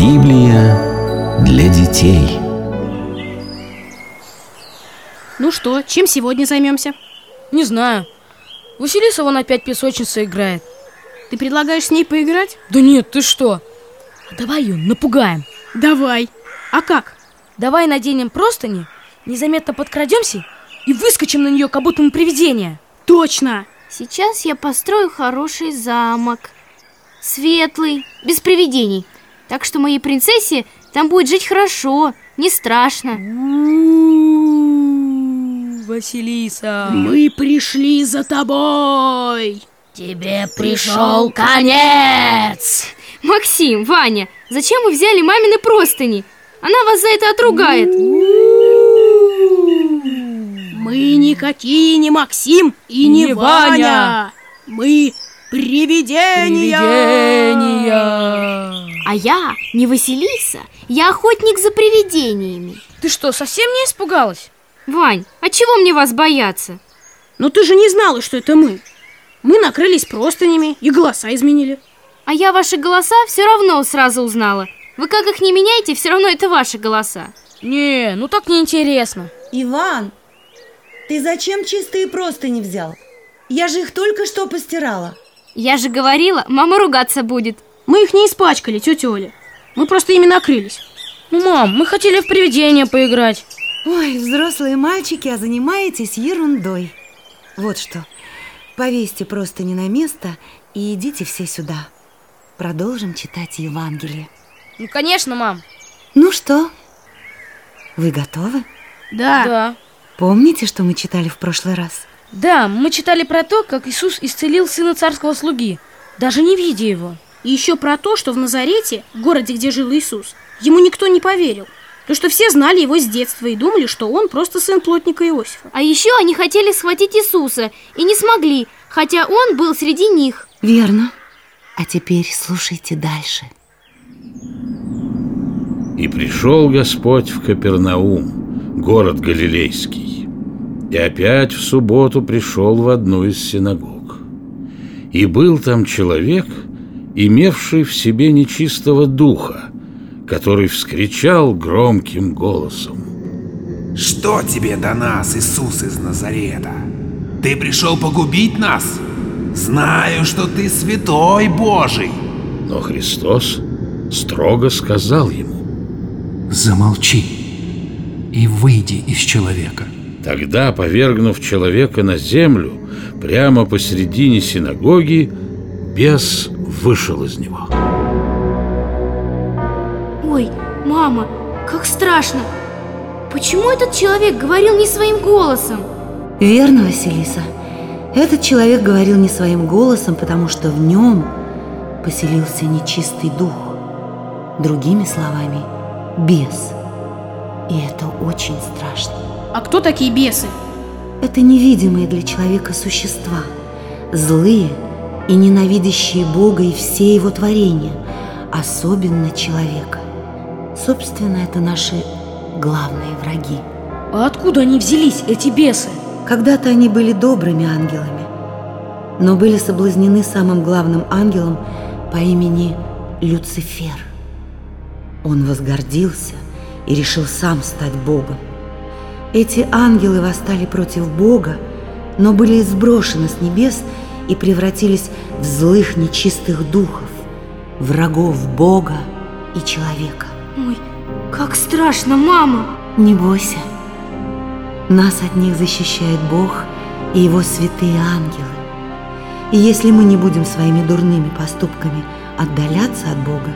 Библия для детей. Ну что, чем сегодня займемся? Не знаю. Василиса вон опять песочница играет. Ты предлагаешь с ней поиграть? Да нет, ты что? Давай ее напугаем. Давай. А как? Давай наденем простыни, незаметно подкрадемся и выскочим на нее, как будто мы привидения. Точно! Сейчас я построю хороший замок. Светлый, без привидений. Так что моей принцессе там будет жить хорошо, не страшно. Василиса. Мы пришли за тобой. Тебе пришел конец. Максим, Ваня, зачем вы взяли мамины простыни? Она вас за это отругает. Мы никакие не Максим и не, Не Ваня. Ваня. Мы привидения. Привидения. А я не Василиса, я охотник за привидениями. Ты что, совсем не испугалась? Вань, а чего мне вас бояться? Но ты же не знала, что это мы. Мы накрылись простынями и голоса изменили. А я ваши голоса все равно сразу узнала. Вы как их не меняете, все равно это ваши голоса. Не, ну так неинтересно. Иван, ты зачем чистые простыни взял? Я же их только что постирала. Я же говорила, мама ругаться будет. Мы их не испачкали, тетя Оля. Мы просто ими накрылись. Ну, мам, мы хотели в привидения поиграть. Ой, взрослые мальчики, а занимаетесь ерундой. Вот что, повесьте простыни на место и идите все сюда. Продолжим читать Евангелие. Ну, конечно, мам. Ну что, вы готовы? Да. Да. Помните, что мы читали в прошлый раз? Да, мы читали про то, как Иисус исцелил сына царского слуги, даже не видя его. И еще про то, что в Назарете, городе, где жил Иисус, ему никто не поверил. То, что все знали его с детства и думали, что он просто сын плотника Иосифа. А еще они хотели схватить Иисуса и не смогли, хотя он был среди них. Верно. А теперь слушайте дальше. И пришел Господь в Капернаум, город Галилейский, и опять в субботу пришел в одну из синагог. И был там человек, имевший в себе нечистого духа, который вскричал громким голосом. Что тебе до нас, Иисус из Назарета? Ты пришел погубить нас? Знаю, что ты святой Божий. Но Христос строго сказал ему, Замолчи и выйди из человека. Тогда, повергнув человека на землю, прямо посередине синагоги, бес вышел из него. Ой, мама, как страшно. Почему этот человек говорил не своим голосом? Верно, Василиса. Этот человек говорил не своим голосом, потому что в нем поселился нечистый дух. Другими словами, бес. И это очень страшно. А кто такие бесы? Это невидимые для человека существа, злые и ненавидящие Бога и все его творения, особенно человека. Собственно, это наши главные враги. А откуда они взялись, эти бесы? Когда-то они были добрыми ангелами, но были соблазнены самым главным ангелом по имени Люцифер. Он возгордился и решил сам стать Богом. Эти ангелы восстали против Бога, но были сброшены с небес и превратились в злых нечистых духов, врагов Бога и человека. Ой, как страшно, мама. Не бойся. Нас от них защищает Бог и Его святые ангелы. И если мы не будем своими дурными поступками отдаляться от Бога,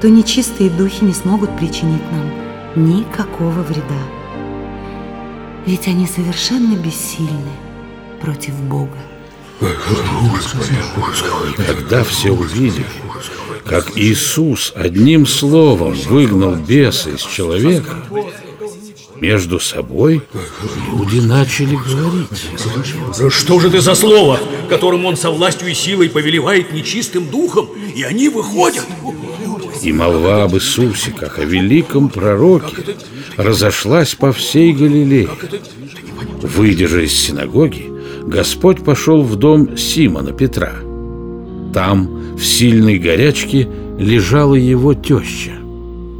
то нечистые духи не смогут причинить нам никакого вреда. Ведь они совершенно бессильны против Бога. Тогда все увидели, как Иисус одним словом выгнал беса из человека, между собой люди начали говорить. Что же ты за слово, которым он со властью и силой повелевает нечистым духом, и они выходят? И молва об Иисусе, как о великом пророке, разошлась по всей Галилее. Выйдя же из синагоги, Господь пошел в дом Симона Петра. Там, в сильной горячке, лежала его теща.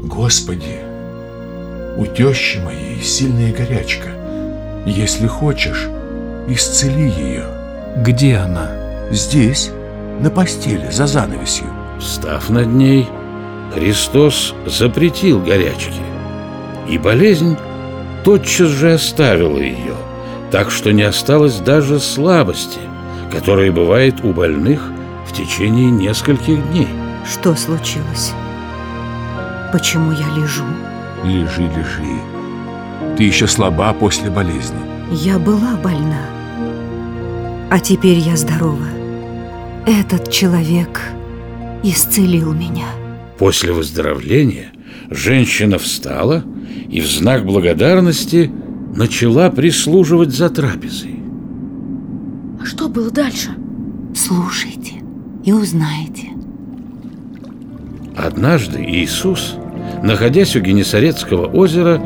Господи, у тещи моей сильная горячка. Если хочешь, исцели ее. Где она? Здесь, на постели, за занавесью. Встав над ней, Христос запретил горячке, и болезнь тотчас же оставила ее, так что не осталось даже слабости, которая бывает у больных в течение нескольких дней. Что случилось? Почему я лежу? Лежи, лежи. Ты еще слаба после болезни. Я была больна, а теперь я здорова. Этот человек исцелил меня. После выздоровления женщина встала и в знак благодарности начала прислуживать за трапезой. А что было дальше? Слушайте и узнаете. Однажды Иисус, находясь у Генесарецкого озера,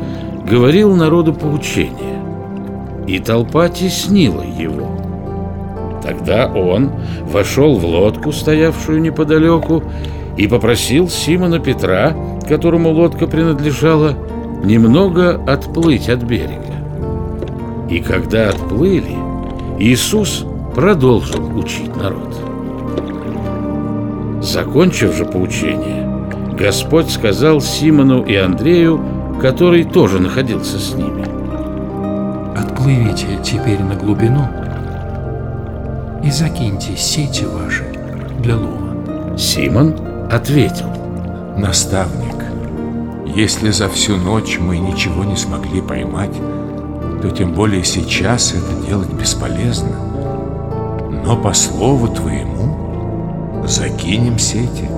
говорил народу поучение, и толпа теснила его. Тогда он вошел в лодку, стоявшую неподалеку, и попросил Симона Петра, которому лодка принадлежала, немного отплыть от берега. И когда отплыли, Иисус продолжил учить народ. Закончив же поучение, Господь сказал Симону и Андрею, который тоже находился с ними. Отплывите теперь на глубину и закиньте сети ваши для лова. Симон ответил. Наставник, если за всю ночь мы ничего не смогли поймать, то тем более сейчас это делать бесполезно. Но по слову твоему закинем сети.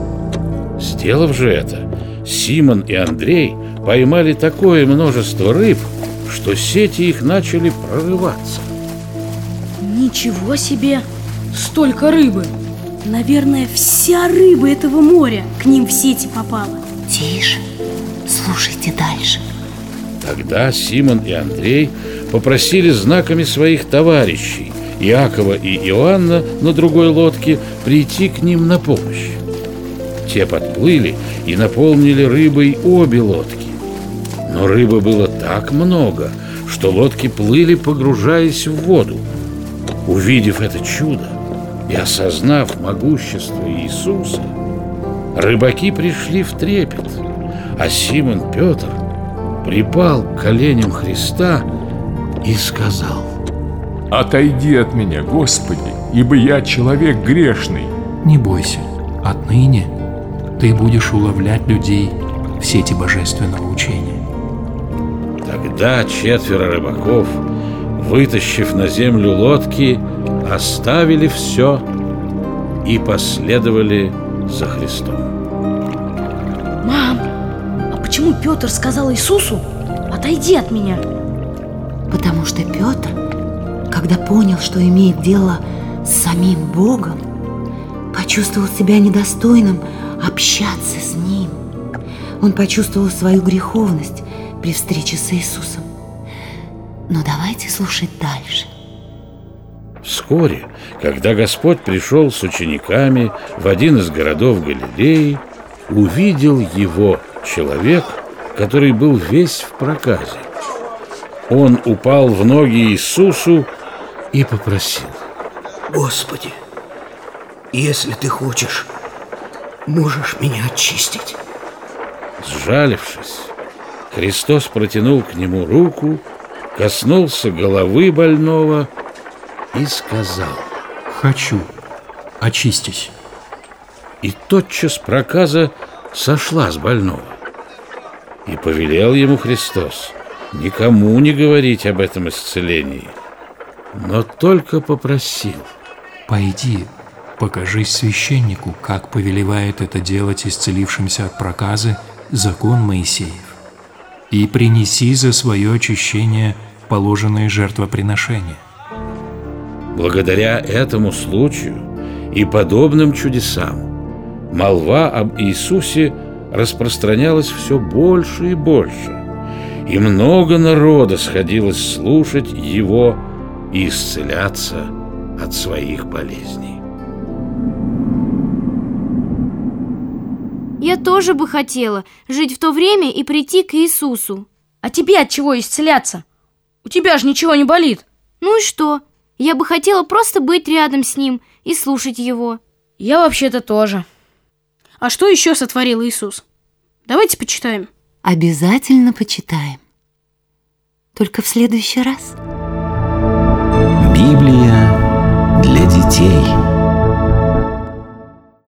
Сделав же это, Симон и Андрей поймали такое множество рыб, что сети их начали прорываться. Ничего себе! Столько рыбы! Наверное, вся рыба этого моря к ним в сети попала. Тише, слушайте дальше. Тогда Симон и Андрей попросили знаками своих товарищей Иакова и Иоанна на другой лодке прийти к ним на помощь. Те подплыли и наполнили рыбой обе лодки. Но рыбы было так много, что лодки плыли, погружаясь в воду. Увидев это чудо и осознав могущество Иисуса, рыбаки пришли в трепет, а Симон Петр припал к коленям Христа и сказал «Отойди от меня, Господи, ибо я человек грешный». Не бойся, отныне ты будешь уловлять людей в сети божественного учения. Тогда четверо рыбаков, вытащив на землю лодки, оставили все и последовали за Христом. Мам, а почему Петр сказал Иисусу «Отойди от меня»? Потому что Петр, когда понял, что имеет дело с самим Богом, почувствовал себя недостойным общаться с Ним. Он почувствовал свою греховность при встрече с Иисусом. Но давайте слушать дальше. Вскоре, когда Господь пришел с учениками в один из городов Галилеи, увидел его человек, который был весь в проказе. Он упал в ноги Иисусу и попросил. Господи, если ты хочешь, можешь меня очистить. Сжалившись, Христос протянул к нему руку, коснулся головы больного и сказал «Хочу, очистись». И тотчас проказа сошла с больного. И повелел ему Христос никому не говорить об этом исцелении, но только попросил. «Пойди, покажись священнику, как повелевает это делать исцелившимся от проказы закон Моисеев, и принеси за свое очищение положенные жертвоприношения». Благодаря этому случаю и подобным чудесам молва об Иисусе распространялась все больше и больше, и много народа сходилось слушать Его и исцеляться от своих болезней. Я тоже бы хотела жить в то время и прийти к Иисусу. А тебе от чего исцеляться? У тебя же ничего не болит. Ну и что? Я бы хотела просто быть рядом с ним и слушать его. Я вообще-то тоже. А что еще сотворил Иисус? Давайте почитаем. Обязательно почитаем. Только в следующий раз. Библия для детей.